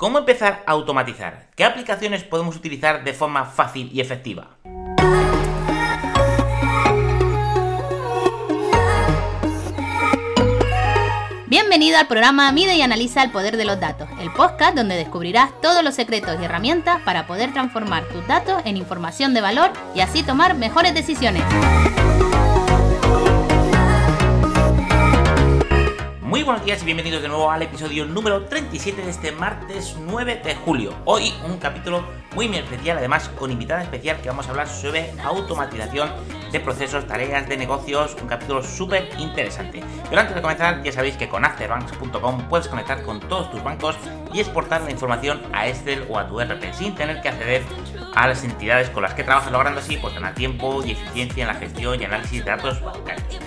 ¿Cómo empezar a automatizar? ¿Qué aplicaciones podemos utilizar de forma fácil y efectiva? Bienvenido al programa Mide y Analiza el Poder de los Datos, el podcast donde descubrirás todos los secretos y herramientas para poder transformar tus datos en información de valor y así tomar mejores decisiones. Muy buenos días y bienvenidos de nuevo al episodio número 37 de este martes 9 de julio. Hoy un capítulo muy especial, además con invitada especial que vamos a hablar sobre automatización de procesos, tareas de negocios, un capítulo súper interesante. Pero antes de comenzar, ya sabéis que con afterbanks.com puedes conectar con todos tus bancos y exportar la información a Excel o a tu RP sin tener que acceder a las entidades con las que trabajas, logrando así pues, ganar tiempo y eficiencia en la gestión y análisis de datos bancarios.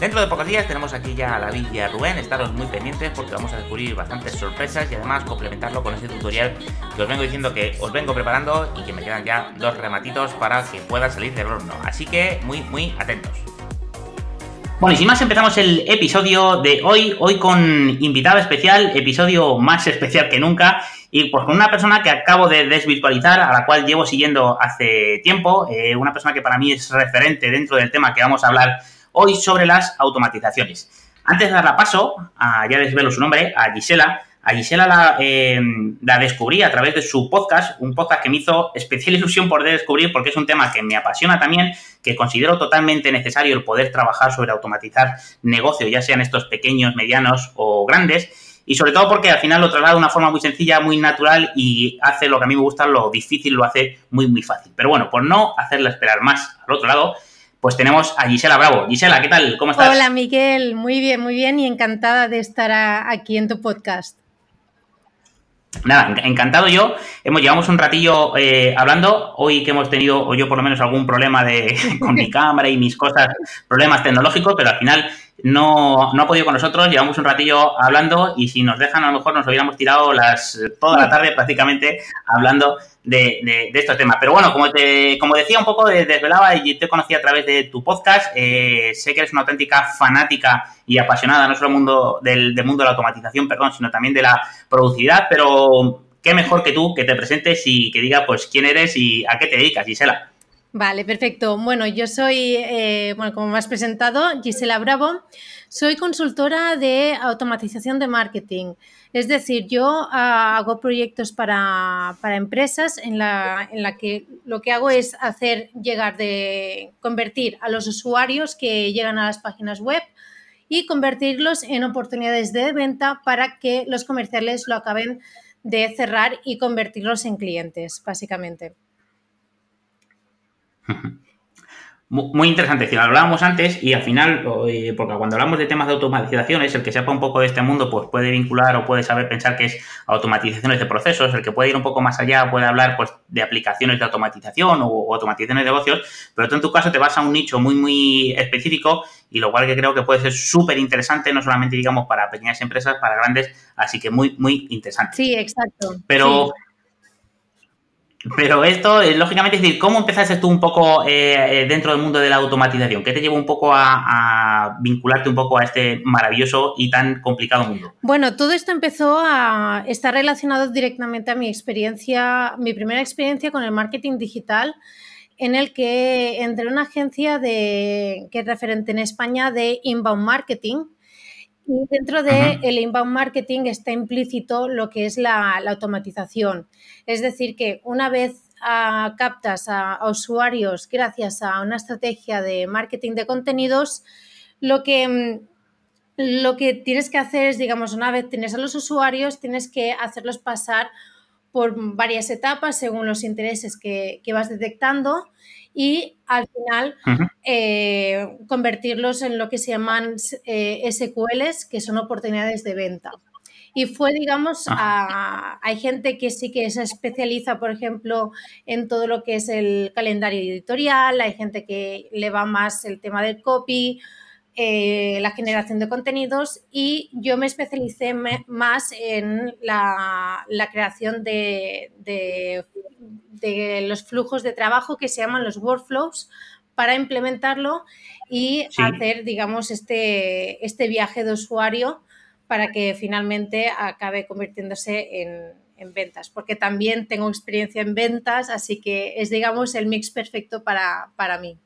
Dentro de pocos días tenemos aquí ya a David y a Rubén, estaros muy pendientes porque vamos a descubrir bastantes sorpresas y además complementarlo con ese tutorial que os vengo diciendo que os vengo preparando y que me quedan ya dos rematitos para que pueda salir del horno. Así que muy, muy atentos. Bueno, y sin más empezamos el episodio de hoy, hoy con invitado especial, episodio más especial que nunca, y pues con una persona que acabo de desvirtualizar, a la cual llevo siguiendo hace tiempo, eh, una persona que para mí es referente dentro del tema que vamos a hablar hoy sobre las automatizaciones. Antes de darla paso, a, ya desvelo su nombre, a Gisela, a Gisela la, eh, la, descubrí a través de su podcast, un podcast que me hizo especial ilusión por descubrir porque es un tema que me apasiona también, que considero totalmente necesario el poder trabajar sobre automatizar negocios, ya sean estos pequeños, medianos o grandes, y sobre todo porque al final lo traslada de una forma muy sencilla, muy natural y hace lo que a mí me gusta, lo difícil lo hace muy, muy fácil. Pero bueno, por no hacerla esperar más al otro lado, pues tenemos a Gisela Bravo. Gisela, ¿qué tal? ¿Cómo estás? Hola, Miguel. Muy bien, muy bien y encantada de estar aquí en tu podcast. Nada, encantado yo. Hemos llevamos un ratillo eh, hablando. Hoy que hemos tenido, o yo por lo menos, algún problema de, con mi cámara y mis cosas, problemas tecnológicos, pero al final no, no ha podido con nosotros. Llevamos un ratillo hablando y si nos dejan, a lo mejor nos hubiéramos tirado las toda la tarde prácticamente hablando de, de, estos temas. Pero bueno, como, te, como decía un poco, desvelaba y te conocí a través de tu podcast, eh, sé que eres una auténtica fanática y apasionada, no solo mundo, del, del mundo de la automatización, perdón, sino también de la productividad, pero qué mejor que tú que te presentes y que diga pues quién eres y a qué te dedicas, Gisela. Vale, perfecto. Bueno, yo soy, eh, bueno, como me has presentado, Gisela Bravo. Soy consultora de automatización de marketing. Es decir, yo ah, hago proyectos para, para empresas en la, en la, que lo que hago es hacer llegar de convertir a los usuarios que llegan a las páginas web y convertirlos en oportunidades de venta para que los comerciales lo acaben de cerrar y convertirlos en clientes, básicamente. Muy interesante, si lo hablábamos antes y al final, porque cuando hablamos de temas de automatizaciones, el que sepa un poco de este mundo pues puede vincular o puede saber pensar que es automatizaciones de procesos, el que puede ir un poco más allá puede hablar pues de aplicaciones de automatización o, automatizaciones de negocios, pero tú en tu caso te vas a un nicho muy muy específico y lo cual que creo que puede ser súper interesante, no solamente digamos para pequeñas empresas, para grandes, así que muy muy interesante. Sí, exacto. Pero... Pero esto, eh, lógicamente, es decir, ¿cómo empezaste tú un poco eh, eh, dentro del mundo de la automatización? ¿Qué te llevó un poco a, vincularte un poco a este maravilloso y tan complicado mundo? Bueno, todo esto empezó a estar relacionado directamente a mi experiencia, mi primera experiencia con el marketing digital, en el que entré en una agencia de, que es referente en España de inbound marketing, y dentro del el inbound marketing está implícito lo que es la, automatización. Es decir, que una vez ah, captas a, usuarios gracias a una estrategia de marketing de contenidos, lo que, mm, lo que tienes que hacer es, digamos, una vez tienes a los usuarios, tienes que hacerlos pasar por varias etapas según los intereses que, que vas detectando y al final eh, convertirlos en lo que se llaman eh, SQLs, que son oportunidades de venta. Y fue, digamos, ah. hay gente que sí que se especializa, por ejemplo, en todo lo que es el calendario editorial, hay gente que le va más el tema del copy, eh, la generación de contenidos y yo me especialicé más en la, creación de, de los flujos de trabajo que se llaman los workflows para implementarlo y hacer, digamos, este, este viaje de usuario para que finalmente acabe convirtiéndose en, ventas, porque también tengo experiencia en ventas, así que es, digamos, el mix perfecto para, para mí.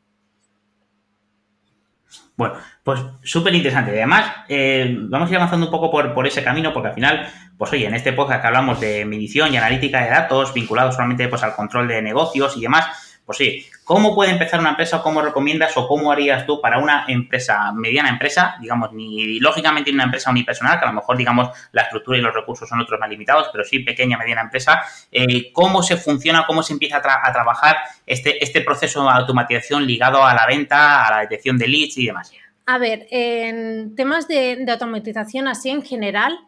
Bueno, pues súper interesante. Además, eh, vamos a ir avanzando un poco por, ese camino, porque al final, pues oye, en este podcast que hablamos de medición y analítica de datos vinculados solamente pues, al control de negocios y demás, pues sí, ¿cómo puede empezar una empresa o cómo recomiendas o cómo harías tú para una empresa, mediana empresa, digamos, ni lógicamente una empresa unipersonal, que a lo mejor, digamos, la estructura y los recursos son otros más limitados, pero sí pequeña, mediana empresa, eh, ¿cómo se funciona, cómo se empieza a, trabajar este, este proceso de automatización ligado a la venta, a la detección de leads y demás? A ver, en temas de, de automatización así en general,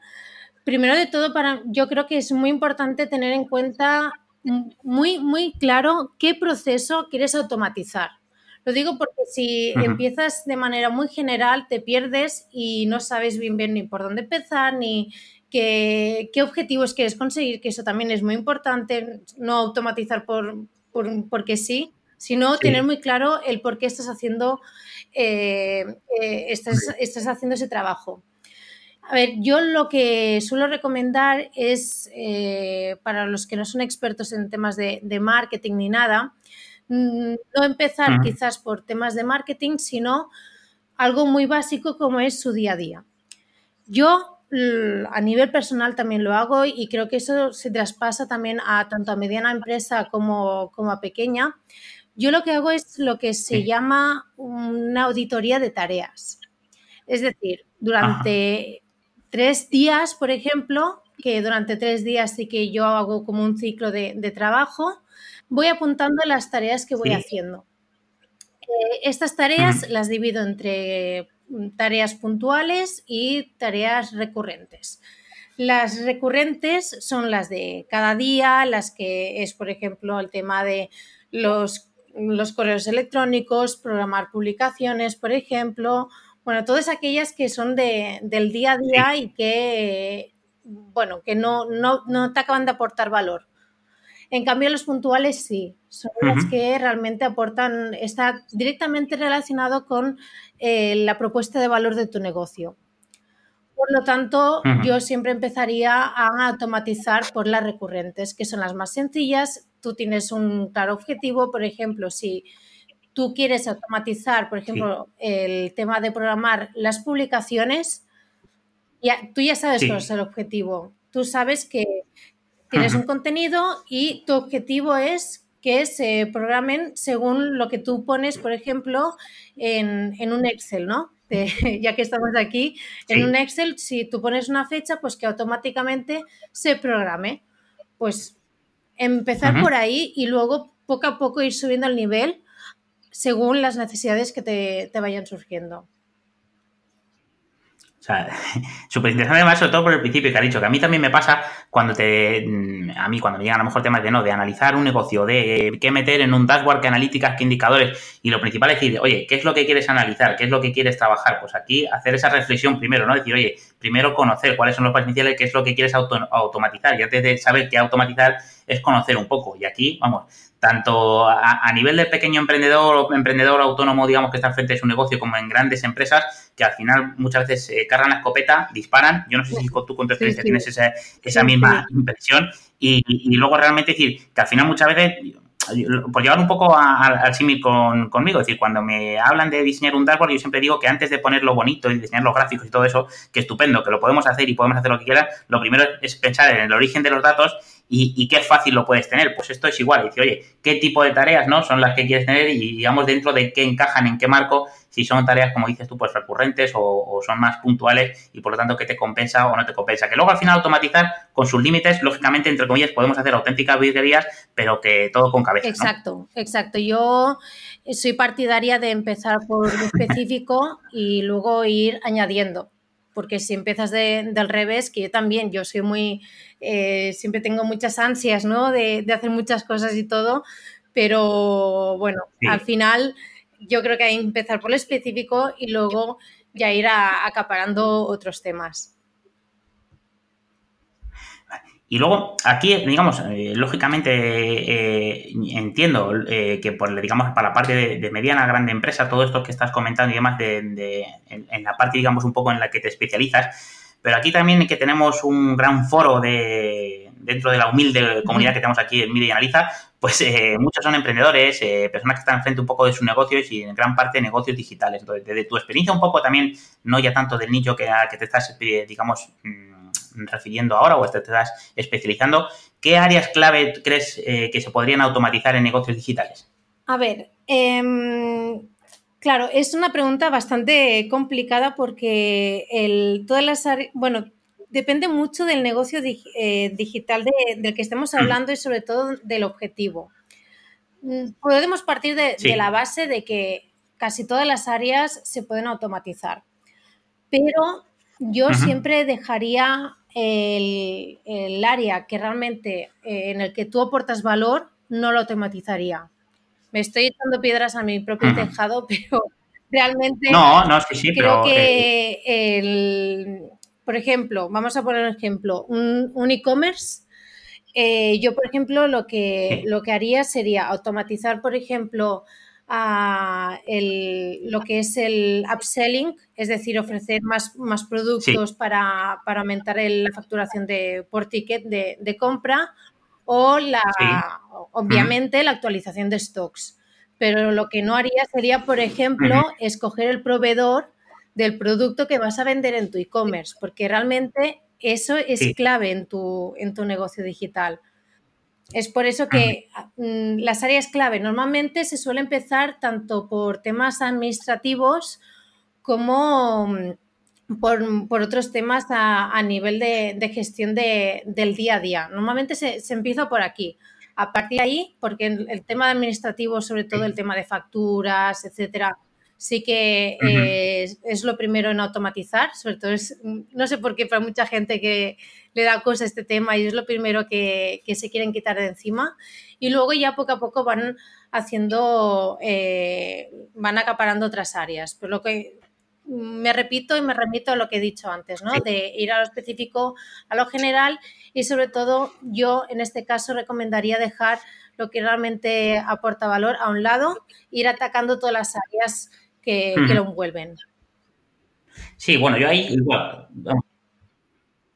primero de todo, para, yo creo que es muy importante tener en cuenta muy, muy claro qué proceso quieres automatizar. Lo digo porque si empiezas de manera muy general, te pierdes y no sabes bien bien ni por dónde empezar, ni qué, qué objetivos quieres conseguir, que eso también es muy importante, no automatizar por, porque sí, sino tener muy claro el por qué estás haciendo, eh, eh, estás haciendo ese trabajo. A ver, yo lo que suelo recomendar es, eh, para los que no son expertos en temas de, marketing ni nada, mm, no empezar quizás por temas de marketing, sino algo muy básico como es su día a día. Yo a nivel personal también lo hago y creo que eso se traspasa también a tanto a mediana empresa como, a pequeña. Yo lo que hago es lo que se llama una auditoría de tareas. Es decir, durante tres días, por ejemplo, que durante tres días sí que yo hago como un ciclo de, trabajo, voy apuntando las tareas que voy haciendo. Eh, estas tareas las divido entre mm, tareas puntuales y tareas recurrentes. Las recurrentes son las de cada día, las que es, por ejemplo, el tema de los, los correos electrónicos, programar publicaciones, por ejemplo, bueno, todas aquellas que son de, del día a día y que, bueno, que no, no, te acaban de aportar valor. En cambio, los puntuales sí, son las que realmente aportan, está directamente relacionado con eh, la propuesta de valor de tu negocio. Por lo tanto, yo siempre empezaría a automatizar por las recurrentes, que son las más sencillas. Tú tienes un claro objetivo, por ejemplo, si tú quieres automatizar, por ejemplo, el tema de programar las publicaciones, ya, tú ya sabes cuál es el objetivo. Tú sabes que tienes un contenido y tu objetivo es que se programen según lo que tú pones, por ejemplo, en, un Excel, ¿no? ya que estamos aquí, en un Excel, si tú pones una fecha, pues que automáticamente se programe. Pues empezar por ahí y luego poco a poco ir subiendo el nivel según las necesidades que te, vayan surgiendo. O sea, súper interesante además, sobre todo por el principio que ha dicho, que a mí también me pasa cuando te, mm, a mí cuando me llegan a lo mejor temas de no, de analizar un negocio, de qué meter en un dashboard, qué analíticas, qué indicadores, y lo principal es decir, oye, ¿qué es lo que quieres analizar? ¿Qué es lo que quieres trabajar? Pues aquí hacer esa reflexión primero, ¿no? Decir, oye, primero conocer cuáles son los potenciales, qué es lo que quieres automatizar, y antes de saber qué automatizar es conocer un poco. Y aquí, vamos, tanto a, nivel de pequeño emprendedor o emprendedor autónomo, digamos, que está frente de su negocio, como en grandes empresas, que al final muchas veces eh, cargan la escopeta, disparan. Yo no sé si tú con tu experiencia tienes esa, esa misma impresión. Y, y, luego realmente decir que al final muchas veces por llevar un poco al símil con, conmigo, es decir, cuando me hablan de diseñar un dashboard, yo siempre digo que antes de ponerlo bonito y diseñar los gráficos y todo eso, que estupendo, que lo podemos hacer y podemos hacer lo que quieran, lo primero es pensar en el origen de los datos y, qué fácil lo puedes tener. Pues esto es igual, decir, oye, ¿qué tipo de tareas no son las que quieres tener y digamos dentro de qué encajan, en qué marco si son tareas, como dices tú, pues recurrentes o, son más puntuales y por lo tanto qué te compensa o no te compensa. Que luego al final automatizar con sus límites, lógicamente, entre comillas, podemos hacer auténticas virguerías, pero que todo con cabeza. Exacto, exacto. Yo soy partidaria de empezar por lo específico y luego ir añadiendo porque si empiezas del revés, que yo también, yo soy muy, eh, siempre tengo muchas ansias, ¿no? De, hacer muchas cosas y todo, pero bueno, al final yo creo que hay que empezar por lo específico y luego ya ir acaparando otros temas. Y luego, aquí, digamos, eh, lógicamente eh, entiendo eh, que por, digamos, para la parte de, mediana, grande empresa, todo esto que estás comentando y demás, de, en, la parte, digamos, un poco en la que te especializas, pero aquí también que tenemos un gran foro de, dentro de la humilde comunidad que tenemos aquí en Mide y Analiza, pues eh, muchos son emprendedores, eh, personas que están frente un poco de sus negocios y en gran parte negocios digitales. Entonces, desde tu experiencia un poco también, no ya tanto del nicho que, que te estás, digamos, mm, refiriendo ahora o te estás especializando, ¿qué áreas clave crees que se podrían automatizar en negocios digitales? A ver, em, claro, es una pregunta bastante complicada porque el, todas las áreas, bueno, depende mucho del negocio eh, digital del que estemos mm. hablando y sobre todo del objetivo. Mm, podemos partir de, la base de que casi todas las áreas se pueden automatizar, pero yo siempre dejaría el, área que realmente eh, en el que tú aportas valor, no lo automatizaría. Me estoy echando piedras a mi propio tejado, pero realmente no, no, sí, sí, creo que eh, el, por ejemplo, vamos a poner un ejemplo, un, e-commerce. Eh, yo, por ejemplo, lo que, lo que haría sería automatizar, por ejemplo, lo que es el upselling, es decir, ofrecer más, más productos para, aumentar la facturación de, por ticket de, compra o la, obviamente la actualización de stocks. Pero lo que no haría sería, por ejemplo, escoger el proveedor del producto que vas a vender en tu e-commerce, porque realmente eso es clave en tu, en tu negocio digital. Es por eso que mm, las áreas clave normalmente se suele empezar tanto por temas administrativos como mm, por, otros temas a, nivel de, gestión del día a día. Normalmente se, se, empieza por aquí. A partir de ahí, porque el tema administrativo, sobre todo el tema de facturas, etcétera, sí que es, lo primero en automatizar, sobre todo es, no sé por qué para mucha gente que le da cosa este tema y es lo primero que, se quieren quitar de encima. Y luego ya poco a poco van haciendo, eh, van acaparando otras áreas, pero lo que me repito y me remito a lo que he dicho antes, ¿no? De ir a lo específico, a lo general y sobre todo yo en este caso recomendaría dejar lo que realmente aporta valor a un lado, ir atacando todas las áreas que, lo envuelven. Sí, bueno, yo ahí igual,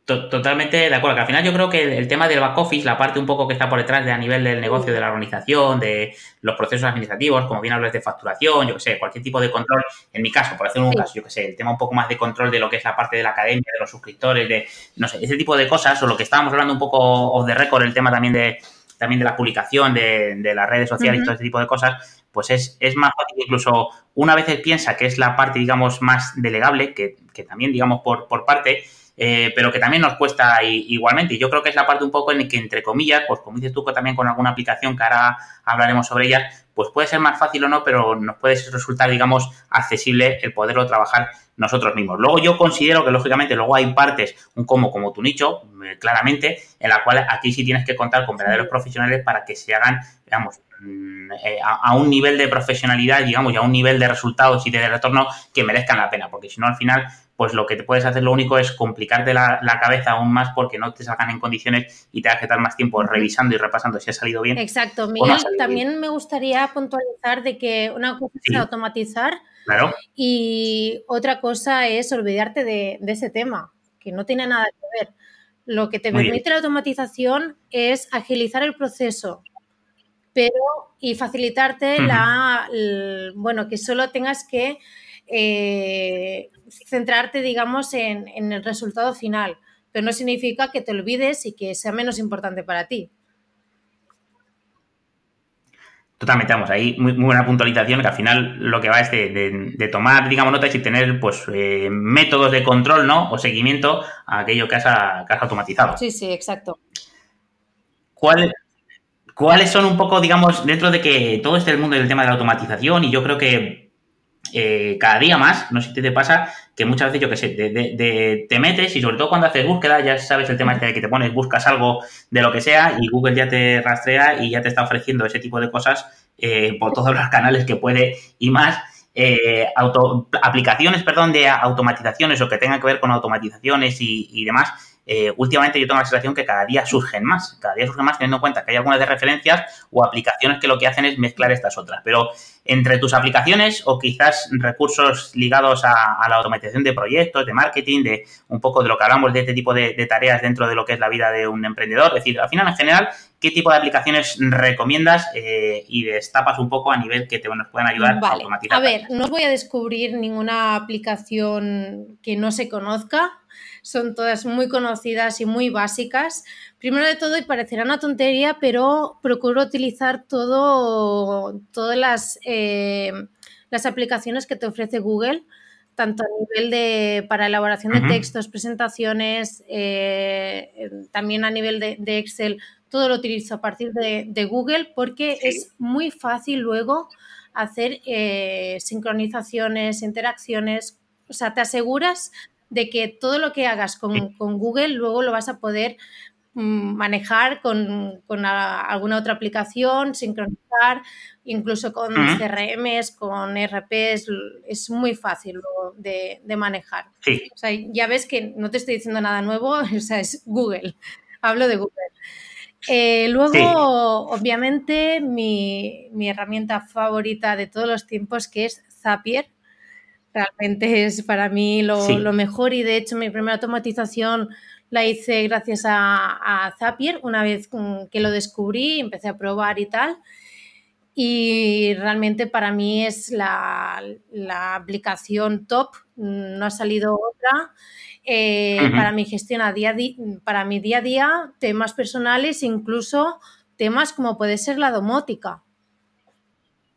totalmente de acuerdo, que al final yo creo que el, tema del back office, la parte un poco que está por detrás de a nivel del negocio, de la organización, de los procesos administrativos, como bien hablas de facturación, yo que sé, cualquier tipo de control, en mi caso, por hacer un caso, yo que sé, el tema un poco más de control de lo que es la parte de la academia, de los suscriptores, de, no sé, ese tipo de cosas, o lo que estábamos hablando un poco off the record, el tema también de también de la publicación de, las redes sociales y todo ese tipo de cosas, pues es, es, más fácil incluso una vez piensa que es la parte, digamos, más delegable, que, que también, digamos, por, por parte, eh, pero que también nos cuesta igualmente. Y yo creo que es la parte un poco en la que, entre comillas, pues como dices tú también con alguna aplicación que ahora hablaremos sobre ella, pues puede ser más fácil o no, pero nos puede resultar, digamos, accesible el poderlo trabajar nosotros mismos. Luego yo considero que, lógicamente, luego hay partes, un como como tu nicho, eh, claramente, en la cual aquí sí tienes que contar con verdaderos profesionales para que se hagan, digamos, mm, eh, a, un nivel de profesionalidad, digamos, y a un nivel de resultados y de retorno que merezcan la pena, porque si no, al final, pues lo que te puedes hacer lo único es complicarte la, cabeza aún más porque no te salgan en condiciones y te que estar más tiempo revisando y repasando si ha salido bien. Exacto. Miguel, también me gustaría puntualizar de que una cosa es automatizar y otra cosa es olvidarte de, ese tema, que no tiene nada que ver. Lo que te permite la automatización es agilizar el proceso, pero y facilitarte la, bueno, que solo tengas que eh, centrarte, digamos, en, en el resultado final, pero no significa que te olvides y que sea menos importante para ti. Totalmente, vamos, ahí muy, buena puntualización que al final lo que va es de, tomar, digamos, notas y tener pues eh, métodos de control, ¿no? O seguimiento a aquello que has, automatizado. Sí, sí, exacto. ¿Cuáles son un poco, digamos, dentro de que todo este el mundo del tema de la automatización y yo creo que eh, cada día más, no sé si te pasa, que muchas veces, yo que sé, de, te metes y sobre todo cuando haces búsqueda, ya sabes el tema este de que te pones, buscas algo de lo que sea y Google ya te rastrea y ya te está ofreciendo ese tipo de cosas eh, por todos los canales que puede y más. Eh, aplicaciones, perdón, de automatizaciones o que tengan que ver con automatizaciones y, demás, eh, últimamente yo tengo la sensación que cada día surgen más, cada día surgen más teniendo en cuenta que hay algunas de referencias o aplicaciones que lo que hacen es mezclar estas otras. Pero entre tus aplicaciones o quizás recursos ligados a, la automatización de proyectos, de marketing, de un poco de lo que hablamos de este tipo de, tareas dentro de lo que es la vida de un emprendedor, es decir, al final en general, ¿qué tipo de aplicaciones recomiendas eh, y destapas un poco a nivel que te, nos puedan ayudar a automatizar? A ver, no os voy a descubrir ninguna aplicación que no se conozca son todas muy conocidas y muy básicas. Primero de todo, y parecerá una tontería, pero procuro utilizar todo, todas las, eh, las aplicaciones que te ofrece Google, tanto a nivel de para elaboración de textos, presentaciones, eh, también a nivel de, Excel, todo lo utilizo a partir de, Google porque es muy fácil luego hacer eh, sincronizaciones, interacciones, o sea, te aseguras de que todo lo que hagas con, Google luego lo vas a poder mm, manejar con, alguna otra aplicación, sincronizar, incluso con CRMs, con RPs, es muy fácil de, manejar. O sea, ya ves que no te estoy diciendo nada nuevo, o sea, es Google, hablo de Google. Eh, luego, obviamente, mi, mi, herramienta favorita de todos los tiempos, que es Zapier, Realmente es para mí lo, mejor y de hecho mi primera automatización la hice gracias a, Zapier una vez que lo descubrí, empecé a probar y tal. Y realmente para mí es la, aplicación top, no ha salido otra. Eh, para mi gestión a día, para mi día a día, temas personales, incluso temas como puede ser la domótica.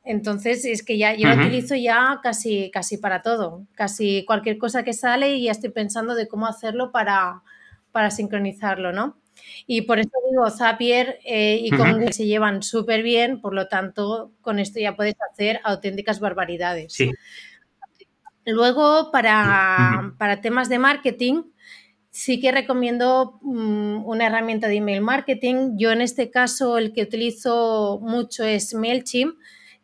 Entonces es que ya yo lo utilizo ya casi, casi para todo, casi cualquier cosa que sale y ya estoy pensando de cómo hacerlo para, para sincronizarlo, ¿no? Y por eso digo, Zapier eh, y con se llevan súper bien, por lo tanto, con esto ya puedes hacer auténticas barbaridades. Sí. Luego, para, para, temas de marketing, sí que recomiendo mm, una herramienta de email marketing. Yo en este caso el que utilizo mucho es MailChimp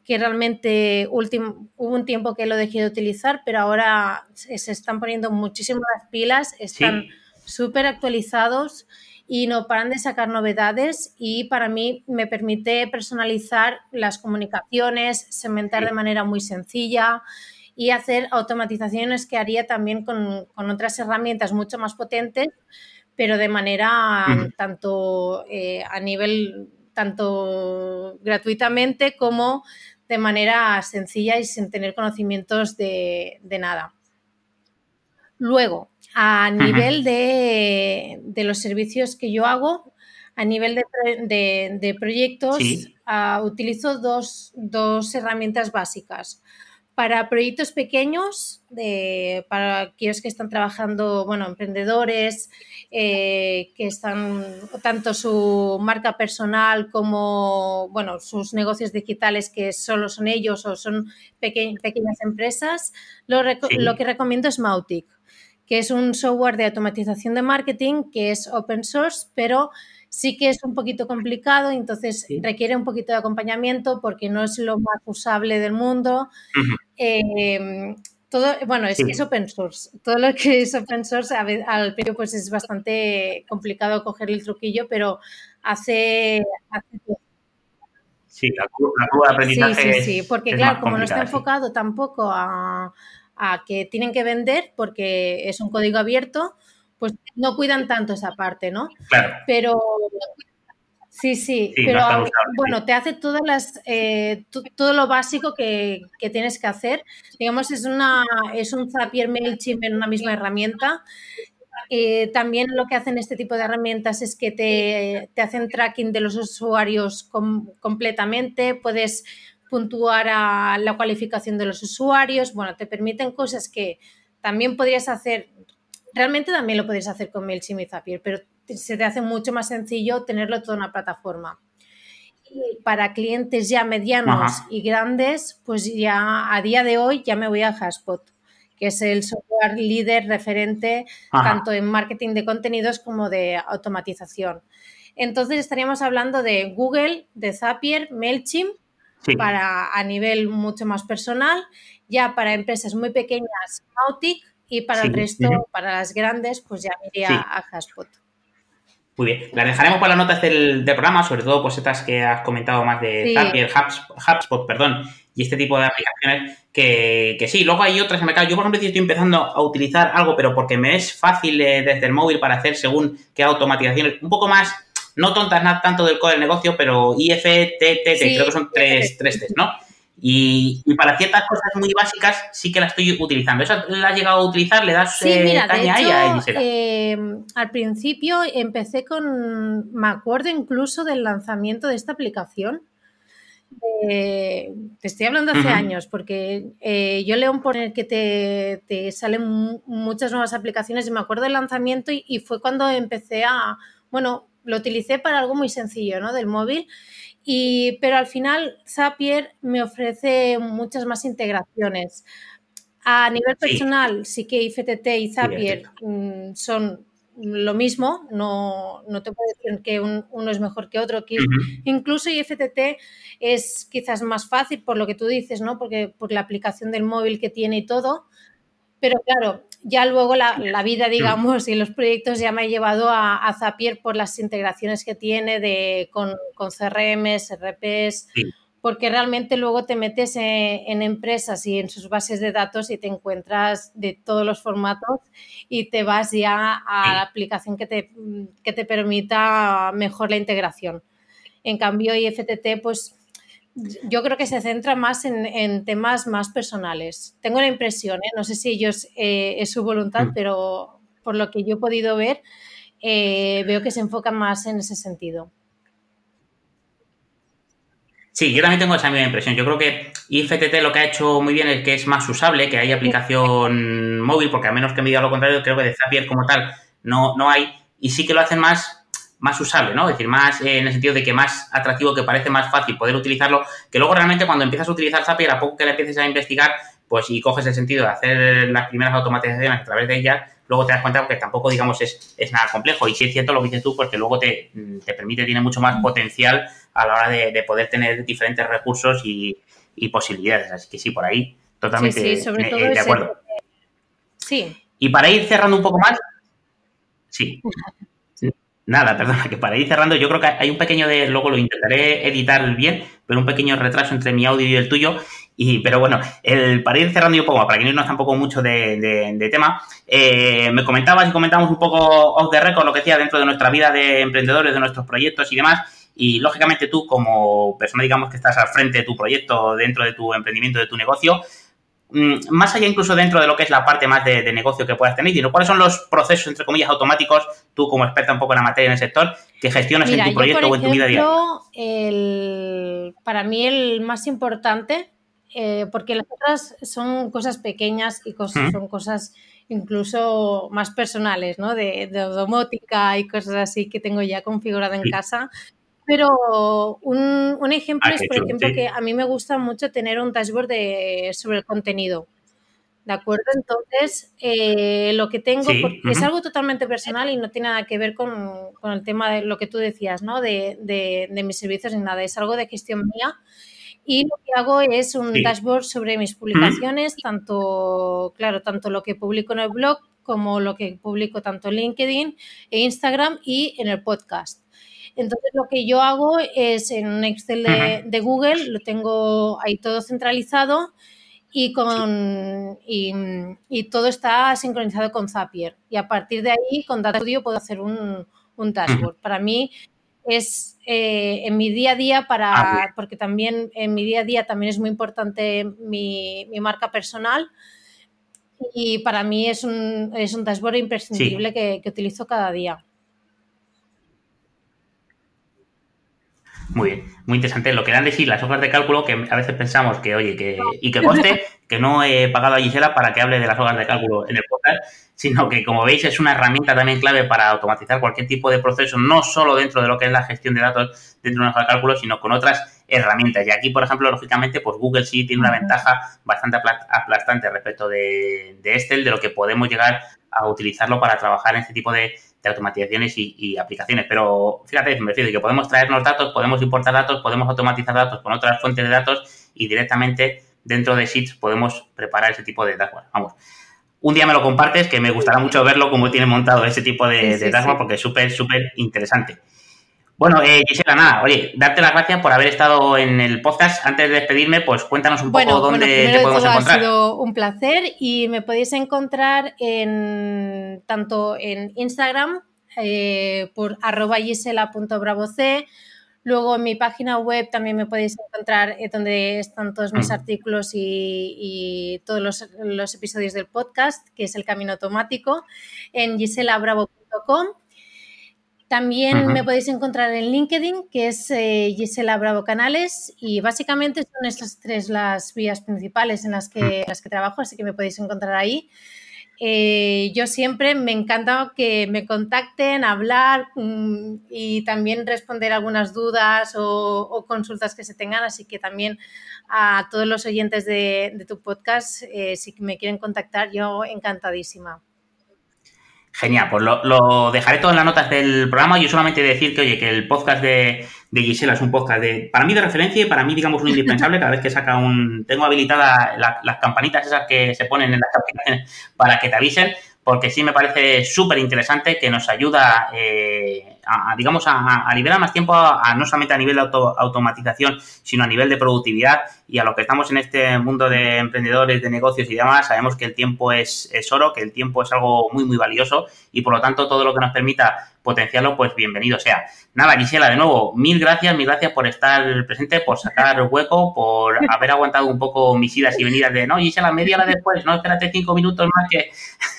que realmente hubo un tiempo que lo dejé de utilizar, pero ahora se, están poniendo muchísimas pilas, están súper actualizados y no paran de sacar novedades y para mí me permite personalizar las comunicaciones, segmentar de manera muy sencilla y hacer automatizaciones que haría también con, otras herramientas mucho más potentes, pero de manera tanto eh, a nivel tanto gratuitamente como de manera sencilla y sin tener conocimientos de, nada. Luego, a nivel de, los servicios que yo hago, a nivel de, proyectos, ah, utilizo dos, dos, herramientas básicas. Para proyectos pequeños, de, para aquellos que están trabajando, bueno, emprendedores, eh, que están tanto su marca personal como, bueno, sus negocios digitales que solo son ellos o son pequeñas empresas, lo, lo que recomiendo es Mautic, que es un software de automatización de marketing que es open source, pero sí que es un poquito complicado, entonces requiere un poquito de acompañamiento porque no es lo más usable del mundo. Em, todo, bueno, es, es, open source. Todo lo que es open source al principio pues es bastante complicado coger el truquillo, pero hace... sí, la curva, de aprendizaje. Sí, sí, sí, porque claro, como no está enfocado tampoco a, a que tienen que vender, porque es un código abierto, pues no cuidan tanto esa parte, ¿no? Claro. Pero sí, sí, pero bueno, te hace todas las, eh, todo lo básico que, tienes que hacer. Digamos, es, una, es un Zapier MailChimp en una misma herramienta. Eh, también lo que hacen este tipo de herramientas es que te, hacen tracking de los usuarios completamente, puedes puntuar a la cualificación de los usuarios, bueno, te permiten cosas que también podrías hacer Realmente también lo podéis hacer con MailChimp y Zapier, pero se te hace mucho más sencillo tenerlo todo en una plataforma. Y para clientes ya medianos y grandes, pues ya a día de hoy ya me voy a Haspot, que es el software líder referente tanto en marketing de contenidos como de automatización. Entonces estaríamos hablando de Google, de Zapier, MailChimp, para a nivel mucho más personal, ya para empresas muy pequeñas, Mautic, y para el resto, para las grandes, pues ya iría a Haspot. Muy bien. Las dejaremos para las notas del, programa, sobre todo pues estas que has comentado más de Zapier, HubSpot, perdón, y este tipo de aplicaciones que, que, sí, luego hay otras en el mercado. Yo, por ejemplo, estoy empezando a utilizar algo, pero porque me es fácil eh, desde el móvil para hacer según qué automatizaciones, un poco más, no tontas nada tanto del código del negocio, pero IFTTT, creo que son tres, tres test, ¿no? Y, para ciertas cosas muy básicas sí que la estoy utilizando. ¿Esa la has llegado a utilizar? ¿Le das sí, mira, eh, al principio empecé con, me acuerdo incluso del lanzamiento de esta aplicación. te estoy hablando hace años, porque eh, yo leo por el que te, te, salen muchas nuevas aplicaciones y me acuerdo del lanzamiento y, y, fue cuando empecé a, bueno, lo utilicé para algo muy sencillo, ¿no? Del móvil y, pero al final Zapier me ofrece muchas más integraciones. A nivel personal, sí, que IFTT y Zapier mm, son lo mismo, no, no, te puedo decir que uno es mejor que otro. Que Incluso IFTT es quizás más fácil por lo que tú dices, ¿no? Porque por la aplicación del móvil que tiene y todo. Pero claro, ya luego la, vida, mm. digamos, y los proyectos ya me ha llevado a, Zapier por las integraciones que tiene de, con, con CRMs, RPs, porque realmente luego te metes en, empresas y en sus bases de datos y te encuentras de todos los formatos y te vas ya a la aplicación que te, que te permita mejor la integración. En cambio, IFTT, pues yo creo que se centra más en, temas más personales. Tengo la impresión, ¿eh? no sé si ellos eh, es su voluntad, mm. pero por lo que yo he podido ver, eh, veo que se enfocan más en ese sentido. Sí, yo también tengo esa misma impresión. Yo creo que IFTT lo que ha hecho muy bien es que es más usable, que hay aplicación móvil, porque a menos que me diga lo contrario, creo que de Zapier como tal no, no hay. Y sí que lo hacen más más usable, ¿no? Es decir, más en el sentido de que más atractivo, que parece más fácil poder utilizarlo, que luego realmente cuando empiezas a utilizar Zapier, a poco que le empieces a investigar, pues y coges el sentido de hacer las primeras automatizaciones a través de ella, luego te das cuenta que tampoco, digamos, es, es nada complejo. Y sí es cierto lo que dices tú, porque luego te, te permite, tiene mucho más potencial a la hora de, poder tener diferentes recursos y, posibilidades. Así que sí, por ahí totalmente sí, sobre todo de acuerdo. Sí. Y para ir cerrando un poco más, sí. Nada, perdona, que para ir cerrando, yo creo que hay un pequeño de, luego lo intentaré editar bien, pero un pequeño retraso entre mi audio y el tuyo. Y, pero bueno, el, para ir cerrando un poco, para que no irnos tampoco mucho de, tema, eh, me comentabas y comentamos un poco off the record lo que decía dentro de nuestra vida de emprendedores, de nuestros proyectos y demás. Y lógicamente tú, como persona, digamos, que estás al frente de tu proyecto, dentro de tu emprendimiento, de tu negocio, más allá incluso dentro de lo que es la parte más de, negocio que puedas tener, sino cuáles son los procesos, entre comillas, automáticos, tú como experta un poco en la materia en el sector, que gestionas en tu proyecto o en tu vida diaria. para mí el más importante, eh, porque las otras son cosas pequeñas y cosas, son cosas incluso más personales, ¿no? De, de, domótica y cosas así que tengo ya configurada en casa, pero un, ejemplo ah, es, por ejemplo, que a mí me gusta mucho tener un dashboard de, sobre el contenido. ¿De acuerdo? Entonces, eh, lo que tengo, es algo totalmente personal y no tiene nada que ver con, el tema de lo que tú decías, ¿no? De, de, mis servicios ni nada, es algo de gestión mía. Y lo que hago es un dashboard sobre mis publicaciones, tanto, claro, tanto lo que publico en el blog como lo que publico tanto en LinkedIn e Instagram y en el podcast. Entonces lo que yo hago es en un Excel de, Google, lo tengo ahí todo centralizado y, con, y, todo está sincronizado con Zapier. Y a partir de ahí, con Data Studio, puedo hacer un, un dashboard. Para mí es eh, en mi día a día, para, ah, porque también en mi día a día también es muy importante mi, marca personal. Y para mí es un, es un dashboard imprescindible que utilizo cada día. Muy bien, muy interesante. Lo que dan de sí las hojas de cálculo, que a veces pensamos que, oye, que, y que conste que no he pagado a Gisela para que hable de las hojas de cálculo en el podcast, sino que, como veis, es una herramienta también clave para automatizar cualquier tipo de proceso, no solo dentro de lo que es la gestión de datos dentro de una hoja de cálculo, sino con otras herramientas. Y aquí, por ejemplo, lógicamente, pues Google sí tiene una ventaja bastante aplastante respecto de, de Excel, de lo que podemos llegar a utilizarlo para trabajar en este tipo de, de automatizaciones y, aplicaciones. Pero fíjate, me refiero que podemos traernos datos, podemos importar datos, podemos automatizar datos con otras fuentes de datos y directamente dentro de Sheets podemos preparar ese tipo de datos. Vamos. un día me lo compartes, que me gustará mucho verlo, cómo tiene montado ese tipo de, dashboard, porque es súper, súper interesante. Bueno, eh, Gisela, nada, oye, darte las gracias por haber estado en el podcast. Antes de despedirme, pues cuéntanos un poco dónde te podemos encontrar. Ha sido un placer y me podéis encontrar en tanto en Instagram eh, por arroba gisela.bravoc Luego en mi página web también me podéis encontrar eh, donde están todos mis artículos y, todos los, episodios del podcast, que es El Camino Automático, en giselabravo.com. También me podéis encontrar en LinkedIn, que es eh, Gisela Bravo Canales, y básicamente son estas tres las vías principales en las que, en las que trabajo, así que me podéis encontrar ahí. Eh, yo siempre me encanta que me contacten, hablar mm, y también responder algunas dudas o, consultas que se tengan. Así que también a todos los oyentes de, tu podcast, eh, si me quieren contactar, yo encantadísima. Genial, pues lo, dejaré todo en las notas del programa. Yo solamente decir que, oye, que el podcast de, Gisela es un podcast de, para mí de referencia y para mí, digamos, un indispensable. Cada vez que saca un. Tengo habilitadas las campanitas esas que se ponen en las aplicaciones para que te avisen, porque sí me parece súper interesante que nos ayuda. Eh, a, digamos, a, liberar más tiempo, a, no solamente a nivel de automatización, sino a nivel de productividad. Y a lo que estamos en este mundo de emprendedores, de negocios y demás, sabemos que el tiempo es, es oro, que el tiempo es algo muy, muy valioso y por lo tanto todo lo que nos permita potenciarlo, pues bienvenido sea. Nada, Gisela, de nuevo, mil gracias, mil gracias por estar presente, por sacar hueco, por haber aguantado un poco mis idas y venidas de, no, Gisela, media hora después, no, espérate cinco minutos más que,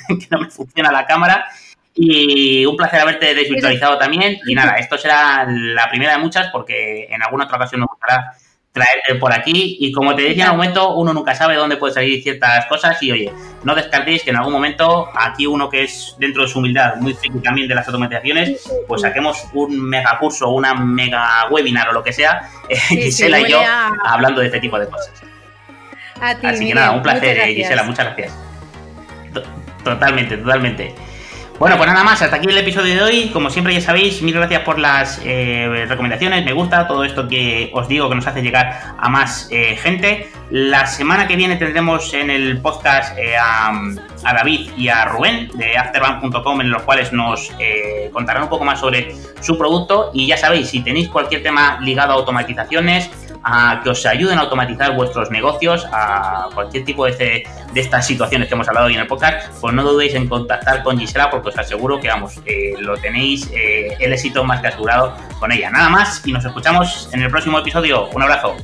que no me funciona la cámara. Y un placer haberte desvirtualizado también. Y nada, esto será la primera de muchas porque en alguna otra ocasión nos gustará traerte por aquí. Y como te decía en algún momento, uno nunca sabe dónde pueden salir ciertas cosas. Y oye, no descartéis que en algún momento aquí uno que es dentro de su humildad muy friki también de las automatizaciones, pues saquemos un mega curso, una mega webinar o lo que sea, Gisela y yo, hablando de este tipo de cosas. Así que nada, un placer, Gisela, muchas gracias. Totalmente, totalmente. Bueno, pues nada más, hasta aquí el episodio de hoy. Como siempre ya sabéis, mil gracias por las eh, recomendaciones, me gusta todo esto que os digo que nos hace llegar a más eh, gente. La semana que viene tendremos en el podcast eh, a, David y a Rubén de afterbank.com en los cuales nos contarán un poco más sobre su producto. Y ya sabéis, si tenéis cualquier tema ligado a automatizaciones, a que os ayuden a automatizar vuestros negocios, a cualquier tipo de, de estas situaciones que hemos hablado hoy en el podcast, pues no dudéis en contactar con Gisela porque os aseguro que, vamos, lo tenéis eh, el éxito más que asegurado con ella. Nada más y nos escuchamos en el próximo episodio. Un abrazo.